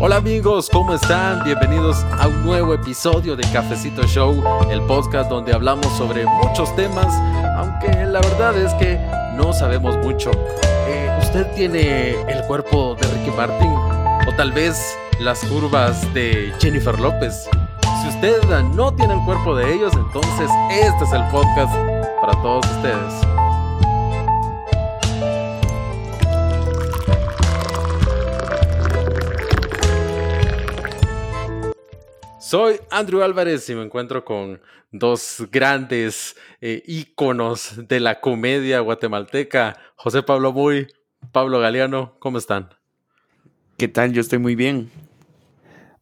Hola amigos, ¿cómo están? Bienvenidos a un nuevo episodio de Cafecito Show, el podcast donde hablamos sobre muchos temas, aunque la verdad es que no sabemos mucho. Eh, ¿Usted tiene el cuerpo de Ricky Martin? ¿O tal vez las curvas de Jennifer López? Si usted no tiene el cuerpo de ellos, entonces este es el podcast para todos ustedes. Soy Andrew Álvarez y me encuentro con dos grandes eh, íconos de la comedia guatemalteca, José Pablo Muy, Pablo Galeano, ¿cómo están? ¿Qué tal? Yo estoy muy bien.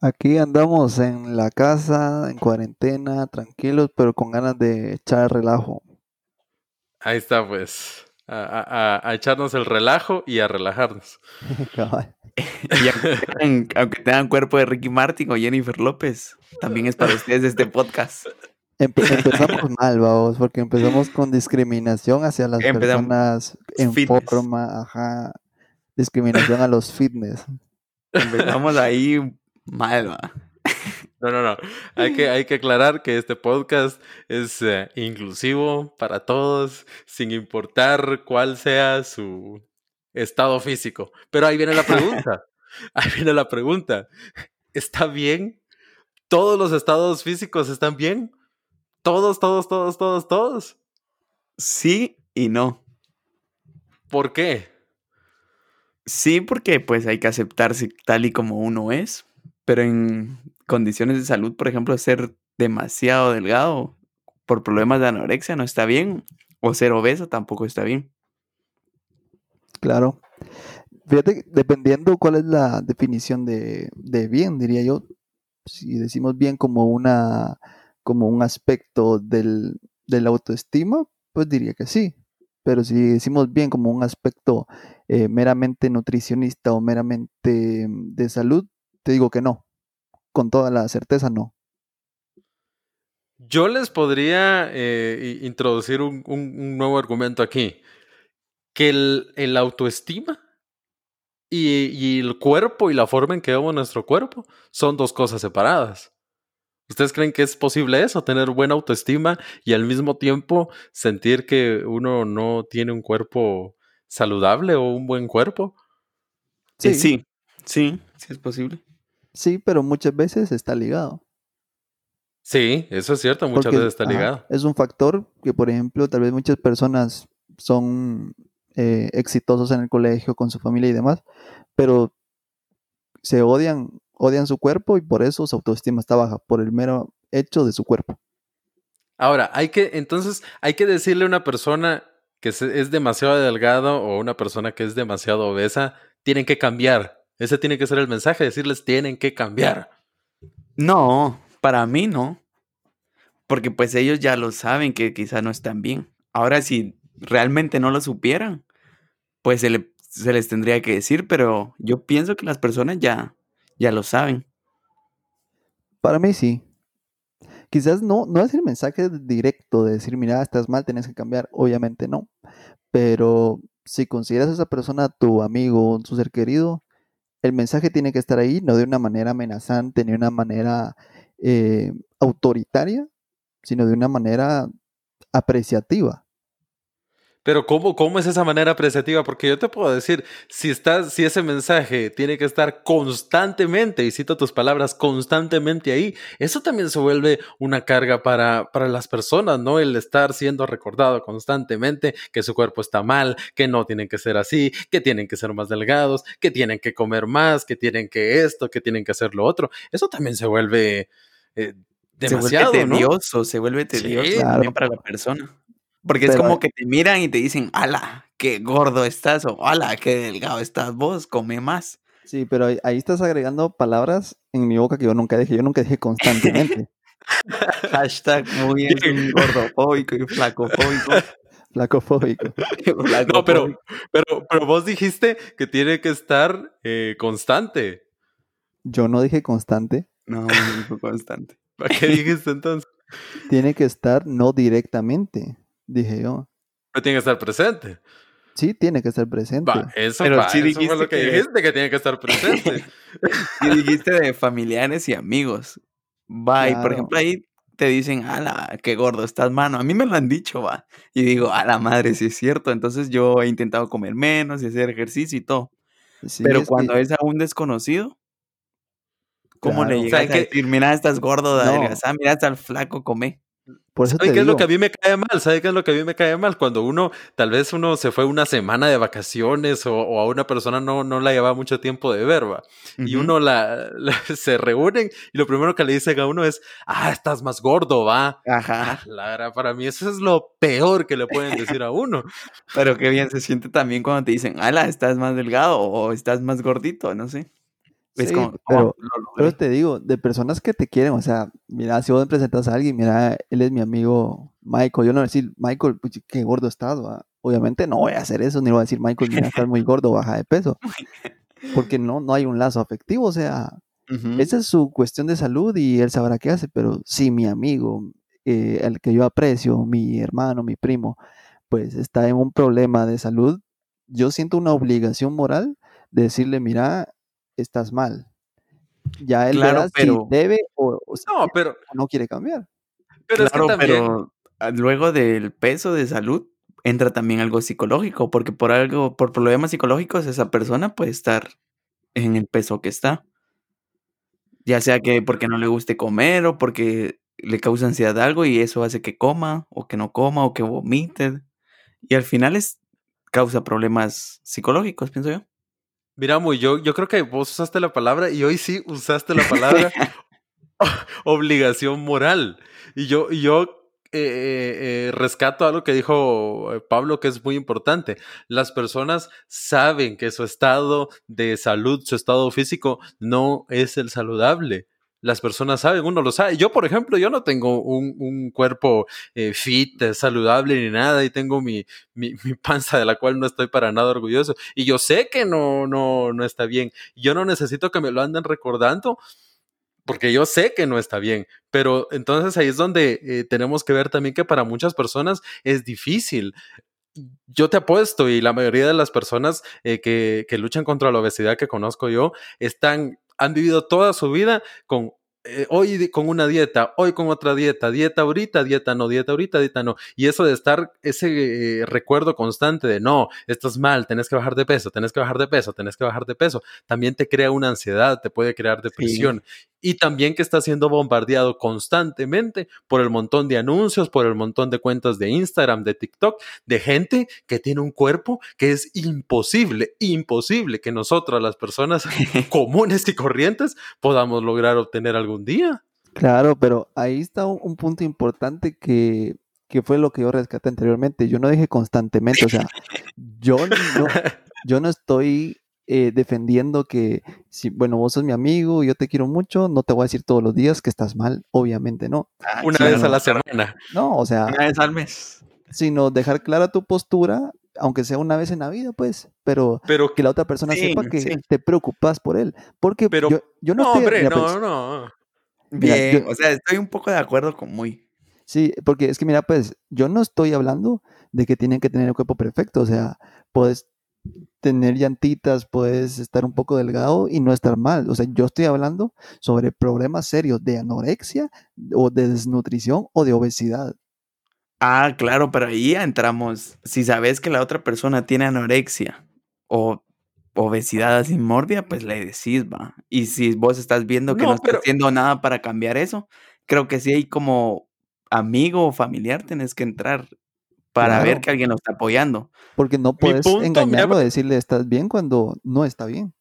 Aquí andamos en la casa, en cuarentena, tranquilos, pero con ganas de echar relajo. Ahí está, pues. A, a echarnos el relajo y a relajarnos. y aunque tengan, cuerpo de Ricky Martin o Jennifer López, también es para ustedes este podcast. empezamos mal, vamos, porque empezamos con discriminación hacia las personas en forma, ajá, discriminación a los fitness. Empezamos ahí mal, va. No, no, no. Hay que, hay que aclarar que este podcast es eh, inclusivo para todos, sin importar cuál sea su estado físico. Pero ahí viene la pregunta. Ahí viene la pregunta. ¿Está bien? ¿Todos los estados físicos están bien? ¿Todos, todos, todos, todos, todos? Sí y no. ¿Por qué? Sí, porque pues hay que aceptarse tal y como uno es, pero en condiciones de salud, por ejemplo, ser demasiado delgado por problemas de anorexia no está bien, o ser obeso tampoco está bien. Claro. Fíjate, dependiendo cuál es la definición de, bien, diría yo, si decimos bien como una como un aspecto del, de la autoestima, pues diría que sí. Pero si decimos bien como un aspecto eh, meramente nutricionista o meramente mm, de salud, te digo que no. Con toda la certeza, no. Yo les podría eh, introducir un, nuevo argumento aquí que el, autoestima y, el cuerpo y la forma en que vemos nuestro cuerpo son dos cosas separadas. ¿Ustedes creen que es posible eso, tener buena autoestima y al mismo tiempo sentir que uno no tiene un cuerpo saludable o un buen cuerpo? Sí, sí, sí, sí es posible. Sí, pero muchas veces está ligado. Sí, eso es cierto, muchas veces está ligado. es un factor que, por ejemplo, tal vez muchas personas son eh, exitosos en el colegio, con su familia y demás, pero se odian, odian su cuerpo y por eso su autoestima está baja, por el mero hecho de su cuerpo. Ahora, hay que, entonces, hay que decirle a una persona que es demasiado delgado o una persona que es demasiado obesa, tienen que cambiar. Ese tiene que ser el mensaje, decirles tienen que cambiar. No, para mí no. Porque pues ellos ya lo saben que quizá no están bien. Ahora, si realmente no lo supieran, pues se, les tendría que decir, pero yo pienso que las personas ya, ya lo saben. Para mí sí. Quizás no, no es el mensaje directo de decir, mira, estás mal, tienes que cambiar. Obviamente no. Pero si consideras a esa persona tu amigo, su ser querido, el mensaje tiene que estar ahí, no de una manera amenazante, ni de una manera eh, autoritaria, sino de una manera apreciativa. Pero ¿cómo, ¿cómo es esa manera apreciativa? Porque yo te puedo decir, si, estás, si ese mensaje tiene que estar constantemente, y cito tus palabras, constantemente ahí, eso también se vuelve una carga para, para las personas, ¿no? El estar siendo recordado constantemente que su cuerpo está mal, que no tienen que ser así, que tienen que ser más delgados, que tienen que comer más, que tienen que esto, que tienen que hacer lo otro. Eso también se vuelve... Eh, demasiado, se vuelve tedioso, se vuelve tedioso también para la persona. Porque es como que te miran y te dicen, ala, qué gordo estás, o ala, qué delgado estás vos, come más. Sí, pero ahí, estás agregando palabras en mi boca que yo nunca dije, yo nunca dije constantemente. Hashtag muy bien, gordofóbico y flacofóbico. Flacofóbico. no, pero, pero, pero vos dijiste que tiene que estar eh, constante. Yo no dije constante. No, no dijo constante. ¿Para qué dijiste entonces? Tiene que estar no directamente dije yo. Pero tiene que estar presente. sí tiene que estar presente. Va, eso, Pero va, sí eso fue dijiste lo que, que- dijiste, que tiene que estar presente. Y dijiste de familiares y amigos. Va, y por ejemplo ahí te dicen, ala, qué gordo estás, mano. A mí me lo han dicho, va. Y digo, a la madre, sí es cierto. Entonces yo he intentado comer menos y hacer ejercicio y todo. Sí, Pero es que- cuando es a un desconocido, ¿cómo Claro. le O llegas sea, a que- decir, mira, estás gordo de No. adelgazar, mira, estás flaco, come? Por eso te ¿Sabe qué es lo que a mí me cae mal? ¿Sabe qué es lo que a mí me cae mal? Cuando uno, tal vez uno se fue una semana de vacaciones o, o a una persona no, no la llevaba mucho tiempo de ver, va. Y uno la, la- se reúnen y lo primero que le dicen a uno es, ah, estás más gordo, va. Ajá. Lara, para mí eso es lo peor que le pueden decir a uno. Pero qué bien se siente también cuando te dicen, ala, estás más delgado o estás más gordito, no sé. Es Sí, como, oh, pero- lo Pero logré. te digo, de personas que te quieren, o sea, mira, si vos me presentas a alguien, mira, él es mi amigo Michael, yo no voy a decir, Michael, puchi, qué gordo estás, va". Obviamente no voy a hacer eso, ni voy a decir, Michael, mira, estás muy gordo, baja de peso. Porque no, no hay un lazo afectivo, o sea, esa es su cuestión de salud y él sabrá qué hace, pero si mi amigo, eh, el que yo aprecio, mi hermano, mi primo, pues está en un problema de salud, yo siento una obligación moral de decirle, mira, estás mal. Ya él Claro, verá pero- si debe o, No, quiere pero, o no quiere cambiar. pero claro, es que también... pero ah, luego del peso de salud entra también algo psicológico, porque por algo, por problemas psicológicos, esa persona puede estar en el peso que está. Ya sea que porque no le guste comer o porque le causa ansiedad algo y eso hace que coma o que no coma o que vomite. Y al final es causa problemas psicológicos, pienso yo. Mira, muy yo, yo creo que vos usaste la palabra y hoy sí usaste la palabra obligación moral. Y yo, y yo eh, eh, eh, rescato algo que dijo Pablo que es muy importante. Las personas saben que su estado de salud, su estado físico no es el saludable. Las personas saben, uno lo sabe. Yo, por ejemplo, yo no tengo un, un cuerpo eh, fit, eh, saludable ni nada, y tengo mi, mi, panza de la cual no estoy para nada orgulloso. Y yo sé que no, no, no está bien. Yo no necesito que me lo anden recordando porque yo sé que no está bien, pero entonces ahí es donde eh, tenemos que ver también que para muchas personas es difícil. Yo te apuesto y la mayoría de las personas que, que luchan contra la obesidad que conozco yo están, han vivido toda su vida con eh, hoy con una dieta, hoy con otra dieta, dieta ahorita, dieta no, dieta ahorita, dieta no. Y eso de estar ese eh, recuerdo constante de no, estás mal, tenés que bajar de peso, tenés que bajar de peso, tenés que bajar de peso, también te crea una ansiedad, te puede crear depresión. Y también que está siendo bombardeado constantemente por el montón de anuncios, por el montón de cuentas de Instagram, de TikTok, de gente que tiene un cuerpo que es imposible, imposible que nosotros, las personas comunes y corrientes, podamos lograr obtener algún día. Claro, pero ahí está un, un punto importante que, que fue lo que yo rescaté anteriormente. Yo no dije constantemente, o sea, yo no, yo no estoy eh, defendiendo que, si, bueno, vos sos mi amigo, yo te quiero mucho, no te voy a decir todos los días que estás mal, obviamente no. Ah, Una claro, vez a la semana. No, o sea, Una vez al mes. sino dejar clara tu postura, aunque sea una vez en la vida, pues, pero Pero que la otra persona Sí, sepa que sí. te preocupas por él. Porque Pero- yo, yo no, no, estoy, hombre, mira, no, pues, no. Mira, Bien, yo- o sea, estoy un poco de acuerdo con muy. Sí, porque es que mira, pues yo no estoy hablando de que tienen que tener el cuerpo perfecto, o sea, puedes tener llantitas, puedes estar un poco delgado y no estar mal. O sea, yo estoy hablando sobre problemas serios de anorexia o de desnutrición o de obesidad. Ah, claro, pero ahí ya entramos. Si sabes que la otra persona tiene anorexia o obesidad así mórbida, pues le decís, va. Y si vos estás viendo que no, No, está pero- haciendo nada para cambiar eso, creo que sí hay como amigo o familiar tenés que entrar para ver que alguien lo está apoyando. Porque no puedes punto, mira, engañarlo pues- de decirle estás bien cuando no está bien.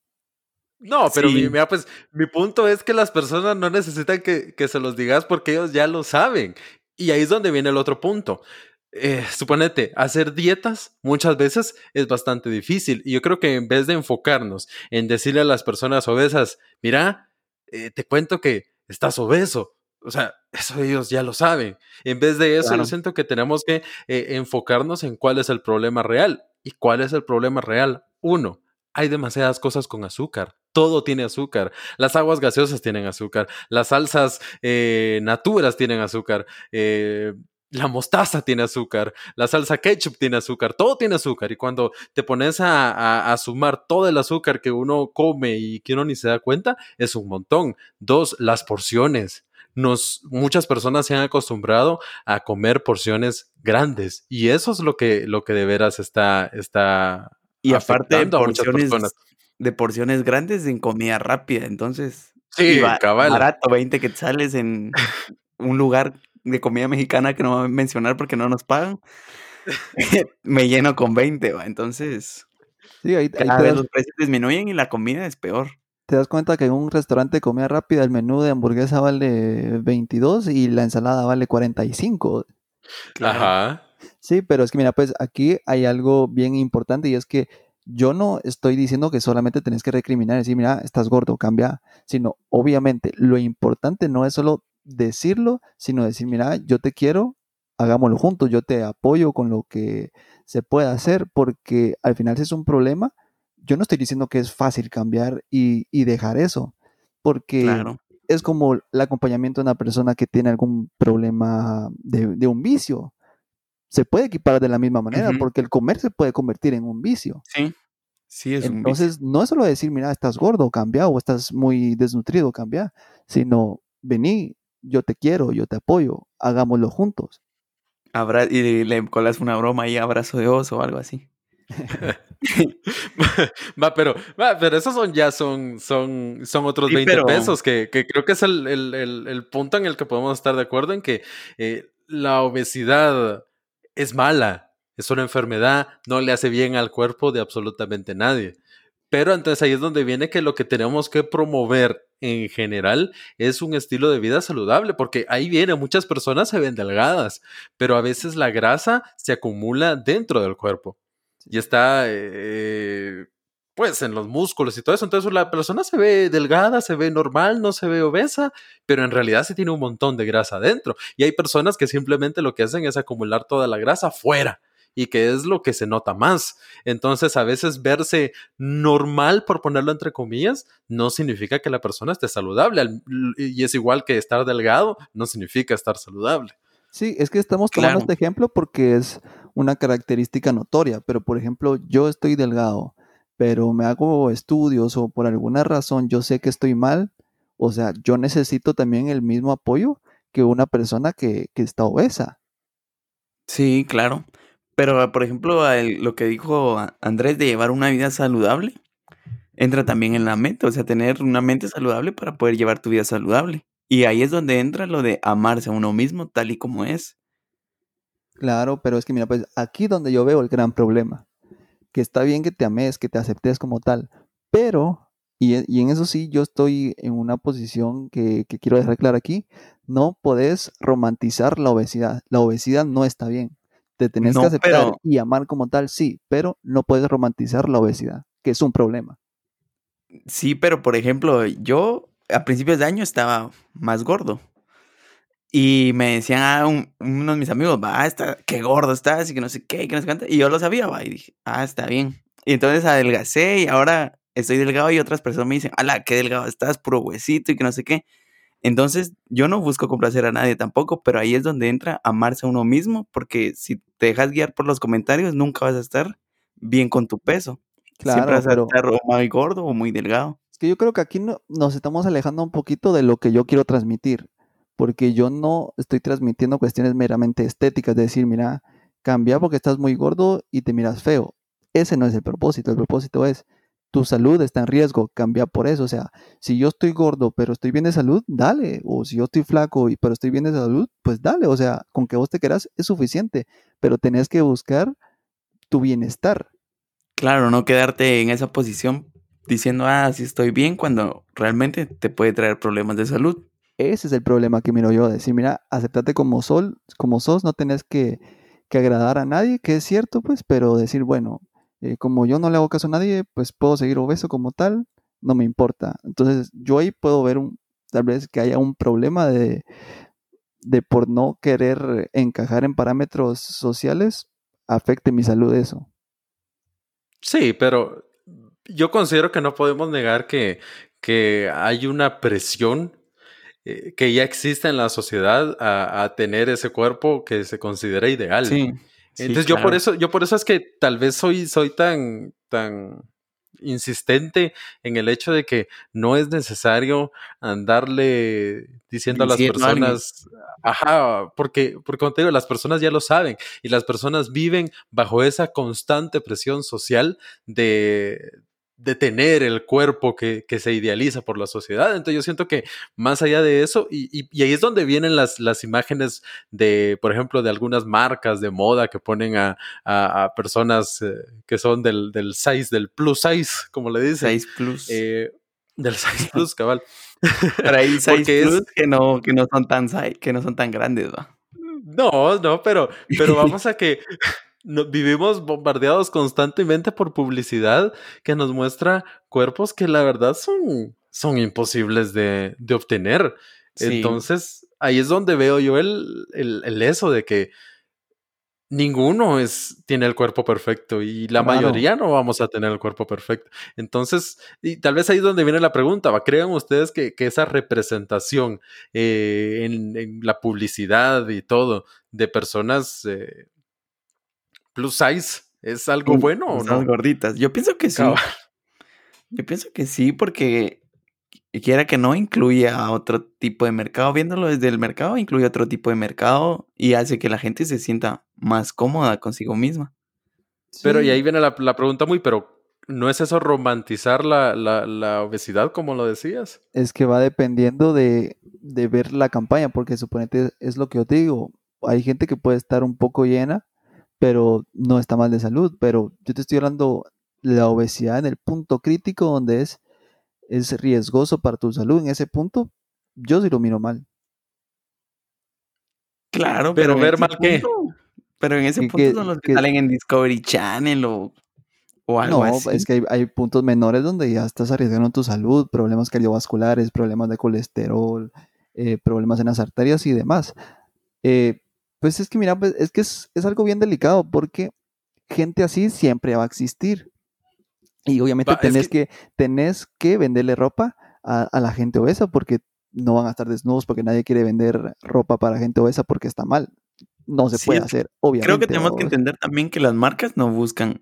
No, pero mi, Sí. mira, pues, mi punto es que las personas no necesitan que, que se los digas porque ellos ya lo saben. Y ahí es donde viene el otro punto. Eh, suponete, hacer dietas muchas veces es bastante difícil. Y yo creo que en vez de enfocarnos en decirle a las personas obesas, mira, eh, te cuento que estás obeso. O sea, eso ellos ya lo saben. En vez de eso, Claro. yo siento que tenemos que eh, enfocarnos en cuál es el problema real. ¿Y cuál es el problema real? Uno, hay demasiadas cosas con azúcar. Todo tiene azúcar. Las aguas gaseosas tienen azúcar. Las salsas eh, naturas tienen azúcar. Eh, la mostaza tiene azúcar, la salsa ketchup tiene azúcar, todo tiene azúcar. Y cuando te pones a, a, sumar todo el azúcar que uno come y que uno ni se da cuenta, es un montón. Dos, las porciones. Nos, muchas personas se han acostumbrado a comer porciones grandes y eso es lo que, lo que de veras está, está y aparte de porciones, de porciones grandes en comida rápida, entonces sí, barato, 20 quetzales en un lugar de comida mexicana que no voy a mencionar porque no nos pagan, me lleno con 20, ¿va? entonces sí, ahí, los precios disminuyen y la comida es peor. Te das cuenta que en un restaurante de comida rápida el menú de hamburguesa vale 22 y la ensalada vale 45. Ajá. Sí, pero es que mira, pues aquí hay algo bien importante y es que yo no estoy diciendo que solamente tenés que recriminar y decir, mira, estás gordo, cambia, sino obviamente lo importante no es solo decirlo, sino decir, mira, yo te quiero, hagámoslo juntos, yo te apoyo con lo que se pueda hacer, porque al final si es un problema, yo no estoy diciendo que es fácil cambiar y, dejar eso, porque es como el acompañamiento de una persona que tiene algún problema de, un vicio. Se puede equipar de la misma manera, porque el comer se puede convertir en un vicio. Sí, sí, es Entonces, no es solo decir, mira, estás gordo, cambia, o estás muy desnutrido, cambia, sino vení, yo te quiero, yo te apoyo, hagámoslo juntos. y le colas una broma y abrazo de oso o algo así. va, pero, va, pero esos son ya son, son, son otros 20 pesos, que, que, creo que es el, el, el, punto en el que podemos estar de acuerdo en que eh, la obesidad es mala, es una enfermedad, no le hace bien al cuerpo de absolutamente nadie. Pero entonces ahí es donde viene que lo que tenemos que promover en general es un estilo de vida saludable, porque ahí viene, muchas personas se ven delgadas, pero a veces la grasa se acumula dentro del cuerpo y está, eh, pues, en los músculos y todo eso. Entonces la persona se ve delgada, se ve normal, no se ve obesa, pero en realidad se tiene un montón de grasa dentro. Y hay personas que simplemente lo que hacen es acumular toda la grasa fuera y que es lo que se nota más. Entonces, a veces verse normal, por ponerlo entre comillas, no significa que la persona esté saludable. Y es igual que estar delgado, no significa estar saludable. Sí, es que estamos tomando este ejemplo porque es una característica notoria, pero por ejemplo, yo estoy delgado, pero me hago estudios o por alguna razón yo sé que estoy mal, o sea, yo necesito también el mismo apoyo que una persona que, que está obesa. Sí, claro. Pero, por ejemplo, lo que dijo Andrés de llevar una vida saludable, entra también en la mente, o sea, tener una mente saludable para poder llevar tu vida saludable. Y ahí es donde entra lo de amarse a uno mismo tal y como es. Claro, pero es que mira, pues aquí donde yo veo el gran problema, que está bien que te ames, que te aceptes como tal, pero, y, y en eso sí yo estoy en una posición que, que quiero dejar claro aquí, no podés romantizar la obesidad. La obesidad no está bien. Te tenés que aceptar y amar como tal, sí, pero no puedes romantizar la obesidad, que es un problema. Sí, pero por ejemplo, yo a principios de año estaba más gordo. Y me decían ah, unos de mis amigos, va, está, qué gordo estás y que no sé qué, que no sé cuánto. Y yo lo sabía, va, y dije, ah, está bien. Y entonces adelgacé y ahora estoy delgado y otras personas me dicen, ala, qué delgado estás, puro huesito y que no sé qué. Entonces, yo no busco complacer a nadie tampoco, pero ahí es donde entra amarse a uno mismo, porque si te dejas guiar por los comentarios, nunca vas a estar bien con tu peso. Claro, Siempre vas a estar o muy gordo o muy delgado. Es que yo creo que aquí nos estamos alejando un poquito de lo que yo quiero transmitir, porque yo no estoy transmitiendo cuestiones meramente estéticas, de decir, mira, cambia porque estás muy gordo y te miras feo. Ese no es el propósito, el propósito es, tu salud está en riesgo, cambia por eso. O sea, si yo estoy gordo pero estoy bien de salud, dale. O si yo estoy flaco y pero estoy bien de salud, pues dale. O sea, con que vos te quieras es suficiente, pero tenés que buscar tu bienestar. Claro, no quedarte en esa posición diciendo, ah, sí estoy bien, cuando realmente te puede traer problemas de salud. Ese es el problema que miro yo, decir, mira, aceptate como sol, como sos, no tenés que, agradar a nadie, que es cierto, pues, pero decir, bueno, eh, como yo no le hago caso a nadie, pues puedo seguir obeso como tal, no me importa. Entonces, yo ahí puedo ver un, tal vez que haya un problema de, de por no querer encajar en parámetros sociales, afecte mi salud eso. Sí, pero yo considero que no podemos negar que, que hay una presión eh, que ya existe en la sociedad a, a, tener ese cuerpo que se considera ideal. Sí. Entonces yo por eso, yo por eso es que tal vez soy, soy tan, tan insistente en el hecho de que no es necesario andarle diciendo a las personas, ajá, porque, porque como te digo, las personas ya lo saben y las personas viven bajo esa constante presión social de, de tener el cuerpo que, que, se idealiza por la sociedad. Entonces yo siento que más allá de eso, y, y, y ahí es donde vienen las, las, imágenes de, por ejemplo, de algunas marcas de moda que ponen a, a, a personas eh, que son del, del size, del plus size, como le dicen. Size plus. Eh, del size plus, cabal. Pero hay size plus es... que, no, que, no son tan, que no son tan grandes, ¿va? No, no, pero, pero vamos a que no, vivimos bombardeados constantemente por publicidad que nos muestra cuerpos que la verdad son, son imposibles de, de obtener. Sí. Entonces, ahí es donde veo yo el, el, el, eso de que ninguno es, tiene el cuerpo perfecto y la claro. mayoría no vamos a tener el cuerpo perfecto. Entonces, y tal vez ahí es donde viene la pregunta, ¿va? ¿crean ustedes que, que esa representación eh, en, en, la publicidad y todo de personas... Eh, plus size es algo bueno o no? gorditas. Yo pienso que sí. Cabal. Yo pienso que sí, porque quiera que no incluye a otro tipo de mercado. Viéndolo desde el mercado, incluye otro tipo de mercado y hace que la gente se sienta más cómoda consigo misma. Sí. Pero y ahí viene la, la, pregunta muy, pero ¿no es eso romantizar la, la, la, obesidad como lo decías? Es que va dependiendo de, de ver la campaña, porque suponete es lo que yo te digo. Hay gente que puede estar un poco llena pero no está mal de salud. Pero yo te estoy hablando de la obesidad en el punto crítico donde es, es riesgoso para tu salud. En ese punto, yo sí lo miro mal. Claro, pero, pero ver mal punto, qué. Pero en ese punto que, son los que, que, salen en Discovery Channel o, o algo no, así. es que hay, hay, puntos menores donde ya estás arriesgando tu salud, problemas cardiovasculares, problemas de colesterol, eh, problemas en las arterias y demás. Eh, pues es que, mira, pues es que es, es, algo bien delicado porque gente así siempre va a existir. Y obviamente tenés, que... que... tenés que venderle ropa a, a, la gente obesa porque no van a estar desnudos, porque nadie quiere vender ropa para gente obesa porque está mal. No se sí, puede hacer, obviamente. Creo que tenemos que entender también que las marcas no buscan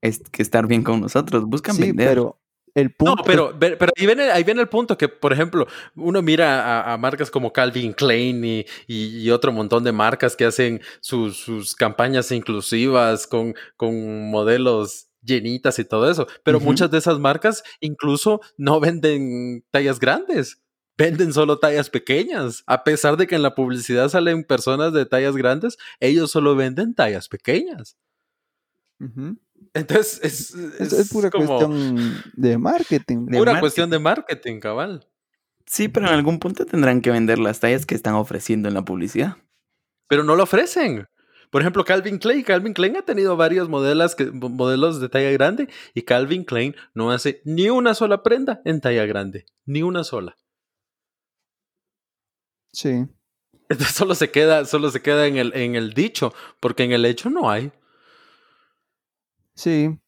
es, que estar bien con nosotros, buscan sí, vender. Pero el punto. No, pero, pero ahí, viene, ahí viene el punto que, por ejemplo, uno mira a, a marcas como Calvin Klein y, y, otro montón de marcas que hacen sus, sus campañas inclusivas con, con modelos llenitas y todo eso, pero uh -huh. muchas de esas marcas incluso no venden tallas grandes. Venden solo tallas pequeñas. A pesar de que en la publicidad salen personas de tallas grandes, ellos solo venden tallas pequeñas. Uh -huh. Entonces, es, es, es pura como cuestión de marketing. Pura marketing. cuestión de marketing, cabal. Sí, pero en algún punto tendrán que vender las tallas que están ofreciendo en la publicidad. Pero no lo ofrecen. Por ejemplo, Calvin Klein. Calvin Klein ha tenido varios modelos, que, modelos de talla grande y Calvin Klein no hace ni una sola prenda en talla grande. Ni una sola. Sí. Entonces solo se queda, solo se queda en el, en el dicho, porque en el hecho no hay. Sí,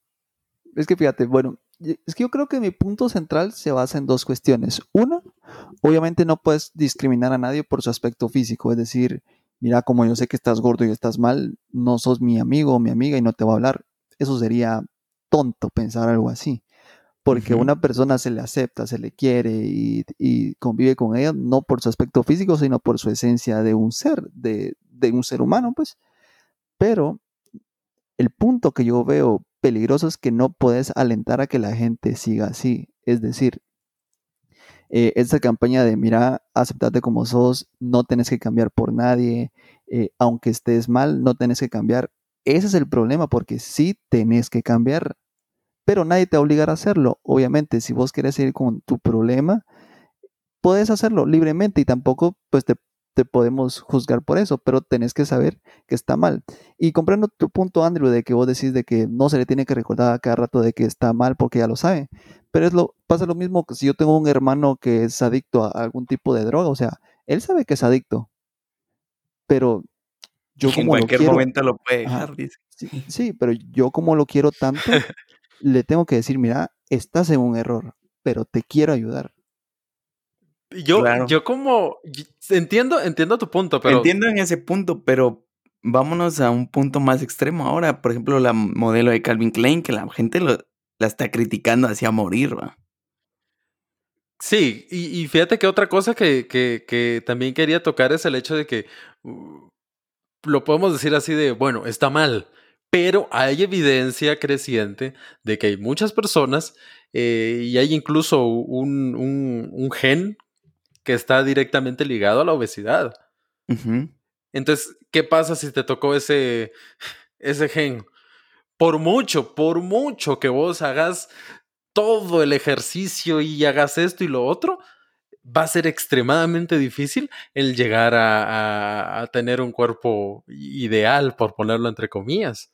es que fíjate, bueno, es que yo creo que mi punto central se basa en dos cuestiones. Una, obviamente no puedes discriminar a nadie por su aspecto físico, es decir, mira, como yo sé que estás gordo y estás mal, no sos mi amigo o mi amiga y no te voy a hablar. Eso sería tonto pensar algo así. Porque uh -huh. una persona se le acepta, se le quiere y, y, convive con ella, no por su aspecto físico, sino por su esencia de un ser, de, de un ser humano, pues. Pero el punto que yo veo peligroso es que no puedes alentar a que la gente siga así. Es decir, eh, esta campaña de mira, aceptate como sos, no tenés que cambiar por nadie, eh, aunque estés mal, no tenés que cambiar. Ese es el problema, porque sí tenés que cambiar, pero nadie te va a obligar a hacerlo. Obviamente, si vos querés ir con tu problema, puedes hacerlo libremente y tampoco pues te te podemos juzgar por eso, pero tenés que saber que está mal. Y comprendo tu punto, Andrew, de que vos decís de que no se le tiene que recordar a cada rato de que está mal porque ya lo sabe. Pero es lo, pasa lo mismo que si yo tengo un hermano que es adicto a algún tipo de droga, o sea, él sabe que es adicto, pero yo como en cualquier lo quiero, momento lo puede dejar, ajá, dice. Sí, sí, pero yo como lo quiero tanto, le tengo que decir, mira, estás en un error, pero te quiero ayudar. Yo, Claro. yo como entiendo, entiendo tu punto, pero Entiendo en ese punto, pero vámonos a un punto más extremo ahora. Por ejemplo, la modelo de Calvin Klein, que la gente lo- la está criticando hacia morir, ¿va? sí, y, y fíjate que otra cosa que, que, que también quería tocar es el hecho de que uh, lo podemos decir así de, bueno, está mal, pero hay evidencia creciente de que hay muchas personas eh, y hay incluso un, un, un gen que está directamente ligado a la obesidad. Entonces, ¿qué pasa si te tocó ese, ese gen? Por mucho, por mucho que vos hagas todo el ejercicio y hagas esto y lo otro, va a ser extremadamente difícil el llegar a, a- a tener un cuerpo ideal, por ponerlo entre comillas.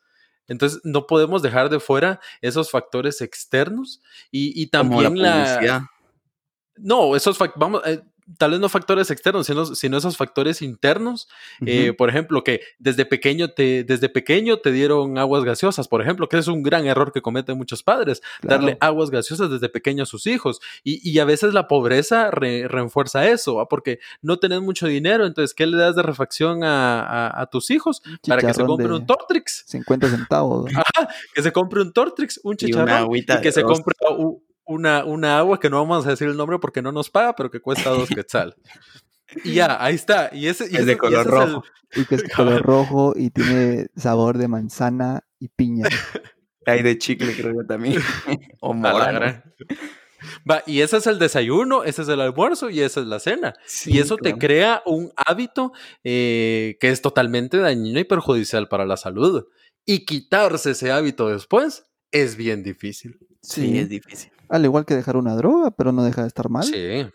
Entonces, no podemos dejar de fuera esos factores externos y, y Como la también la, no, esos fac- vamos, eh, tal vez no factores externos, sino, sino esos factores internos. Eh, por ejemplo, que desde pequeño te, desde pequeño te dieron aguas gaseosas, por ejemplo, que es un gran error que cometen muchos padres, darle aguas gaseosas desde pequeño a sus hijos. Y, y a veces la pobreza re- refuerza eso, ¿va? porque no tenés mucho dinero, entonces, ¿qué le das de refacción a, a- a tus hijos? Para que se Chicharrón de un Tortrix, 50 centavos. ¿no? que se compre un Tortrix, un Y una chicharrón, agüita y que se compre u- una, una agua que no vamos a decir el nombre porque no nos paga, pero que cuesta dos quetzal. Y ya, ahí está. Y ese, y Es ese- de y color ese es el- rojo. Y que es color rojo y tiene sabor de manzana y piña. Hay de chicle, creo yo también. o a la morado. gran. Va, y ese es el desayuno, ese es el almuerzo y esa es la cena. Sí, y eso te crea un hábito eh, que es totalmente dañino y perjudicial para la salud. Y quitarse ese hábito después es bien difícil. Sí, es difícil. Al igual que dejar una droga, pero no deja de estar mal. Sí.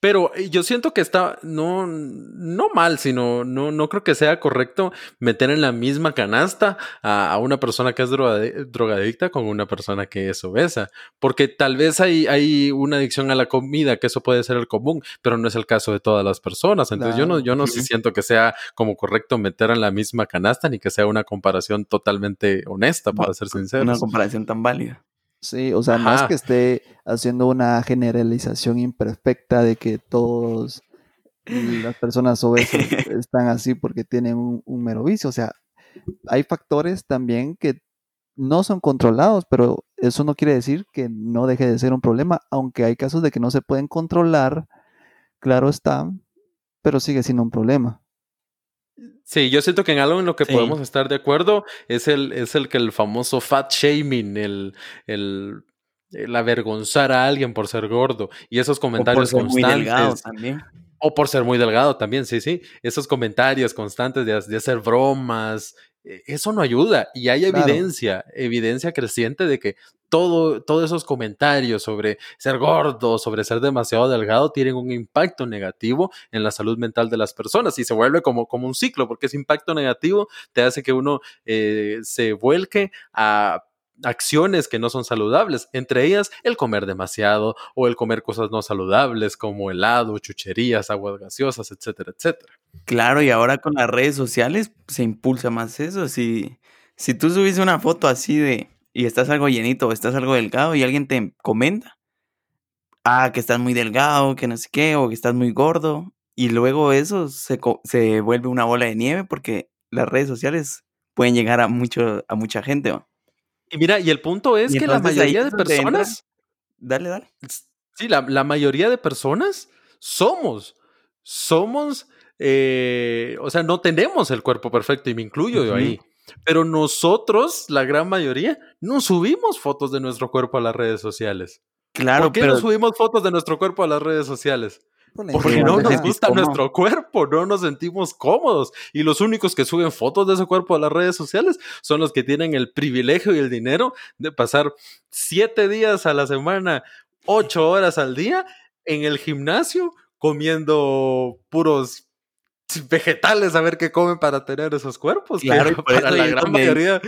Pero eh, yo siento que está, no, no mal, sino no, no creo que sea correcto meter en la misma canasta a, a una persona que es drogade- drogadicta con una persona que es obesa. Porque tal vez hay, hay una adicción a la comida, que eso puede ser el común, pero no es el caso de todas las personas. Entonces yo no, yo no sí siento que sea como correcto meter en la misma canasta, ni que sea una comparación totalmente honesta, para ser sincero. Una comparación tan válida. Sí, o sea, no es Ajá. que esté haciendo una generalización imperfecta de que todos las personas obesas están así porque tienen un, un mero vicio. O sea, hay factores también que no son controlados, pero eso no quiere decir que no deje de ser un problema, aunque hay casos de que no se pueden controlar, claro está, pero sigue siendo un problema. Sí, yo siento que en algo en lo que Sí. podemos estar de acuerdo es el, es el que el famoso fat shaming, el, el, el avergonzar a alguien por ser gordo y esos O por comentarios ser muy delgado constantes. también. O por ser muy delgado también, sí, sí. Esos comentarios constantes de, de hacer bromas, eso no ayuda. Y hay Claro. evidencia, evidencia creciente de que todo, todos esos comentarios sobre ser gordo, sobre ser demasiado delgado, tienen un impacto negativo en la salud mental de las personas y se vuelve como, como un ciclo, porque ese impacto negativo te hace que uno eh, se vuelque a acciones que no son saludables, entre ellas el comer demasiado o el comer cosas no saludables como helado, chucherías, aguas gaseosas, etcétera, etcétera. Claro, y ahora con las redes sociales se impulsa más eso. Si, si tú subís una foto así de y estás algo llenito o estás algo delgado y alguien te comenta, ah, que estás muy delgado, que no sé qué, o que estás muy gordo, y luego eso se, se vuelve una bola de nieve porque las redes sociales pueden llegar a mucho a mucha gente. ¿va? Y mira, y el punto es que la mayoría de personas, Dale, dale. sí, la, la mayoría de personas somos, somos, eh, o sea, no tenemos el cuerpo perfecto y me incluyo yo ahí. Pero nosotros, la gran mayoría, no subimos fotos de nuestro cuerpo a las redes sociales. Claro, ¿Por qué pero no subimos fotos de nuestro cuerpo a las redes sociales? Por Porque no nos gusta nuestro cuerpo, no nos sentimos cómodos. Y los únicos que suben fotos de ese cuerpo a las redes sociales son los que tienen el privilegio y el dinero de pasar siete días a la semana, ocho horas al día en el gimnasio comiendo puros vegetales a ver qué comen para tener esos cuerpos. Claro, por para la gran donde- mayoría.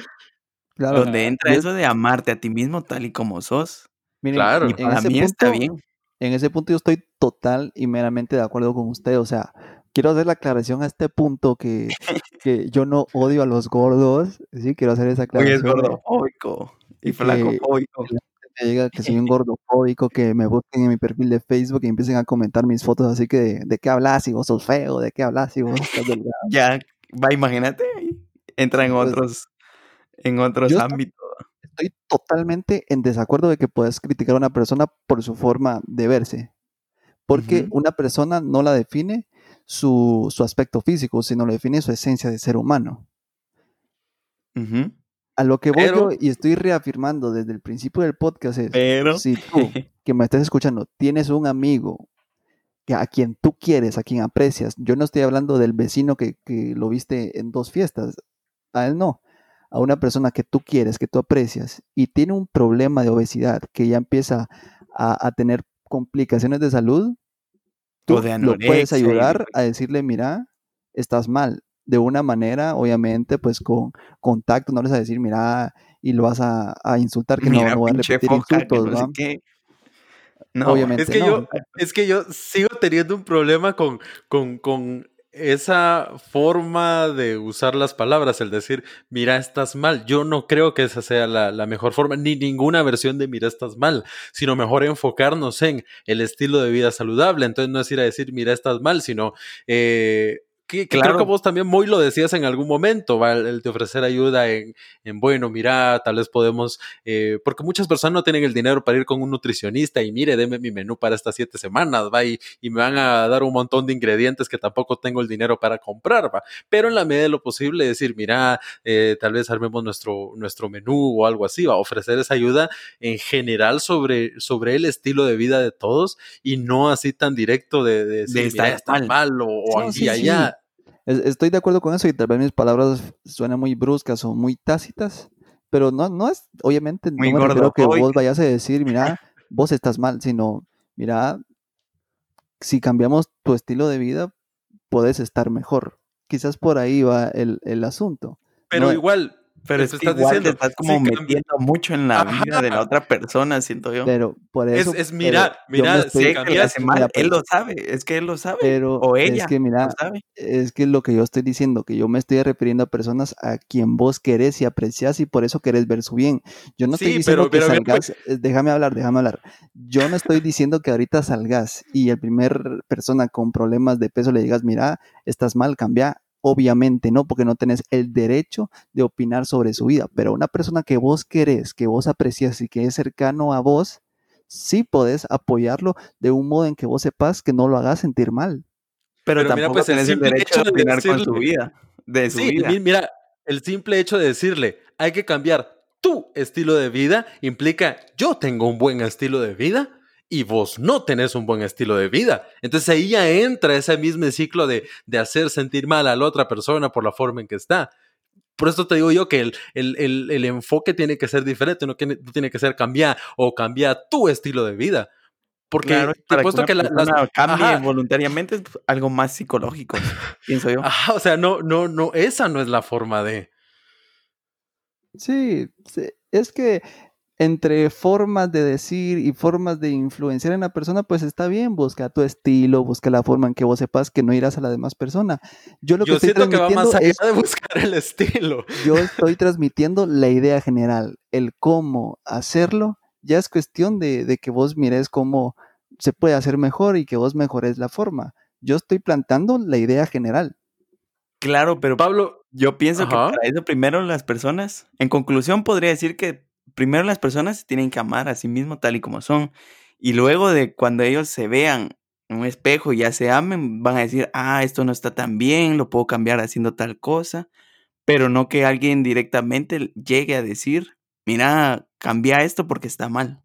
Claro, donde entra eso de amarte a ti mismo tal y como sos. miren, Claro. Y para mí está bien. En ese punto yo estoy total y meramente de acuerdo con usted. O sea, quiero hacer la aclaración a este punto que, que yo no odio a los gordos. Sí, quiero hacer esa aclaración. es gordofóbico y que- flacofóbico. me diga que soy un gordofóbico, que me busquen en mi perfil de Facebook y empiecen a comentar mis fotos así que de, de qué hablas si vos sos feo, de qué hablas si vos estás delgado. Ya, va, imagínate, entra en Pues, otros, en otros estoy- ámbitos. Estoy totalmente en desacuerdo de que puedas criticar a una persona por su forma de verse. Porque Ujú. una persona no la define su, su aspecto físico, sino lo define su esencia de ser humano. Ujú. A lo que voy Pero- yo y estoy reafirmando desde el principio del podcast es, Pero, si tú que me estés escuchando tienes un amigo que a quien tú quieres, a quien aprecias, yo no estoy hablando del vecino que, que lo viste en dos fiestas, a él no, a una persona que tú quieres, que tú aprecias y tiene un problema de obesidad que ya empieza a, a tener complicaciones de salud, tú de lo puedes ayudar a decirle, mira, estás mal. De una manera, obviamente, pues con contacto, no les vas a decir, mira, y lo vas a, a insultar, que no- mira, no, voy a repetir insultos, no sé qué. No, Obviamente. Es que no. yo, es que yo sigo teniendo un problema con, con, con esa forma de usar las palabras, el decir, mira, estás mal. Yo no creo que esa sea la, la mejor forma, ni ninguna versión de mira, estás mal, sino mejor enfocarnos en el estilo de vida saludable. Entonces no es ir a decir, mira, estás mal, sino... eh, que, que Claro. Creo que vos también muy lo decías en algún momento, ¿va? el, de ofrecer ayuda en, en, bueno, mira, tal vez podemos, eh, porque muchas personas no tienen el dinero para ir con un nutricionista y mire, deme mi menú para estas siete semanas, va, y, y me van a dar un montón de ingredientes que tampoco tengo el dinero para comprar, va, pero en la medida de lo posible decir, mira, eh, tal vez armemos nuestro, nuestro menú o algo así, va, ofrecer esa ayuda en general sobre, sobre el estilo de vida de todos y no así tan directo de, de decir, De mira, está mal. mal, o, o No, aquí sí, allá. Es- Estoy de acuerdo con eso y tal vez mis palabras suenan muy bruscas o muy tácitas, pero no, no es, obviamente, Muy no me refiero que vos vayas a decir, mira, vos estás mal, sino, mira, si cambiamos tu estilo de vida, puedes estar mejor. Quizás por ahí va el, el asunto. Pero No, igual, Pero Eso es que estás igual diciendo, te estás como sí, cambia- metiendo mucho en la Ajá. vida de la otra persona, siento yo. Pero por Es- eso. es pero mira, yo mira, me si cambias- hace mal, mira, él lo sabe, es que él lo sabe, Pero o ella es que mira, lo sabe. es que lo que yo estoy diciendo, que yo me estoy refiriendo a personas a quien vos querés y apreciás y por eso querés ver su bien. Yo no estoy diciendo pero- que pero- salgas, eh, déjame hablar, déjame hablar. Yo no estoy diciendo que ahorita salgas y el primer persona con problemas de peso le digas, mira, estás mal, cambia. Obviamente no, porque no tenés el derecho de opinar sobre su vida, pero una persona que vos querés, que vos aprecias y que es cercano a vos, sí podés apoyarlo de un modo en que vos sepas que no lo hagas sentir mal. Pero, Pero mira, tampoco pues, tenés el derecho de de opinar con su decirle- vida, de su Sí, vida. mi- mira, el simple hecho de decirle, hay que cambiar tu estilo de vida, implica, yo tengo un buen estilo de vida y vos no tenés un buen estilo de vida. Entonces ahí ya entra ese mismo ciclo de, de hacer sentir mal a la otra persona por la forma en que está. Por eso te digo yo que el, el- el- el enfoque tiene que ser diferente, no tiene, tiene que ser cambiar o cambiar tu estilo de vida. Porque Claro, te para apuesto que la- las- cambie Ajá. voluntariamente es algo más psicológico, pienso yo. Ajá, o sea, no, no, no, esa no es la forma de. Sí, sí, es que entre formas de decir y formas de influenciar en la persona, pues está bien, busca tu estilo, busca la forma en que vos sepas que no irás a la demás persona. Yo lo que Yo estoy siento que va más transmitiendo allá es, de buscar el estilo. yo estoy transmitiendo la idea general, el cómo hacerlo, ya es cuestión de, de que vos mires cómo se puede hacer mejor y que vos mejores la forma. Yo estoy plantando la idea general. Claro, pero Pablo, yo pienso que para eso primero las personas, en conclusión podría decir que primero las personas se tienen que amar a sí mismos tal y como son. Y luego de cuando ellos se vean en un espejo y ya se amen, van a decir, ah, esto no está tan bien, lo puedo cambiar haciendo tal cosa. Pero no que alguien directamente llegue a decir, mira, cambia esto porque está mal.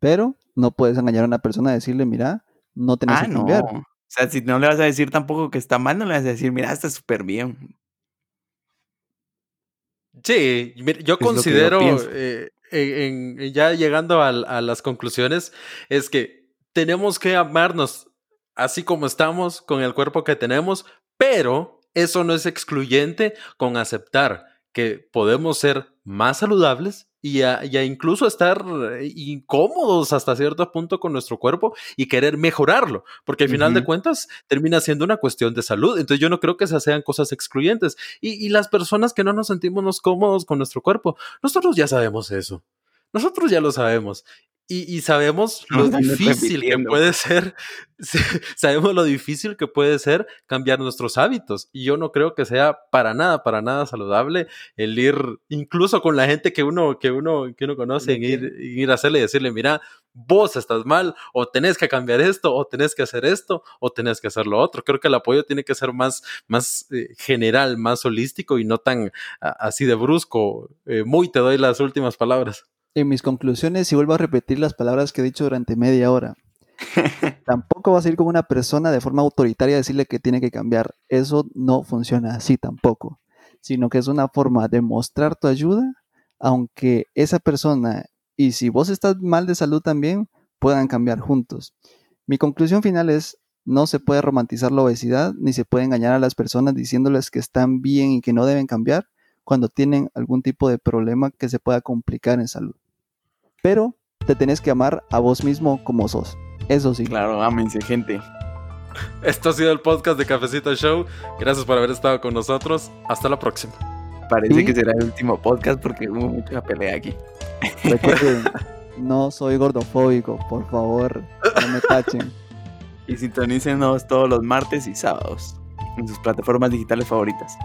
Pero no puedes engañar a una persona y decirle, mira, no tenés Ah, que no. cambiar. O sea, si no le vas a decir tampoco que está mal, no le vas a decir, mira, está súper bien. Sí, yo considero, eh, en- en- ya llegando a, las conclusiones, es que tenemos que amarnos así como estamos, con el cuerpo que tenemos, pero eso no es excluyente con aceptar que podemos ser más saludables y a, y a incluso estar eh, incómodos hasta cierto punto con nuestro cuerpo y querer mejorarlo, porque al final de cuentas termina siendo una cuestión de salud. Entonces yo no creo que esas sean cosas excluyentes. Y, y las personas que no nos sentimos cómodos con nuestro cuerpo, nosotros ya sabemos eso. Nosotros ya lo sabemos. Y, sabemos lo difícil que puede ser, sabemos lo difícil que puede ser cambiar nuestros hábitos. Y yo no creo que sea para nada, para nada saludable el ir, incluso con la gente que uno, que uno, que uno conoce, ir, ir a hacerle y decirle, mira, vos estás mal, o tenés que cambiar esto, o tenés que hacer esto, o tenés que hacer lo otro. Creo que el apoyo tiene que ser más, más eh, general, más holístico y no tan así de brusco. Eh, muy te doy las últimas palabras en mis conclusiones, y vuelvo a repetir las palabras que he dicho durante media hora, tampoco vas a ir con una persona de forma autoritaria a decirle que tiene que cambiar. Eso no funciona así tampoco, sino que es una forma de mostrar tu ayuda, aunque esa persona, y si vos estás mal de salud también, puedan cambiar juntos. Mi conclusión final es, no se puede romantizar la obesidad, ni se puede engañar a las personas diciéndoles que están bien y que no deben cambiar cuando tienen algún tipo de problema que se pueda complicar en salud pero te tenés que amar a vos mismo como sos. Eso sí. Claro, ámense, gente. Esto ha sido el podcast de Cafecito Show. Gracias por haber estado con nosotros. Hasta la próxima. Parece que será el último podcast porque hubo mucha pelea aquí. Recuerden, no soy gordofóbico, por favor, no me tachen. Y sintonícenos todos los martes y sábados en sus plataformas digitales favoritas.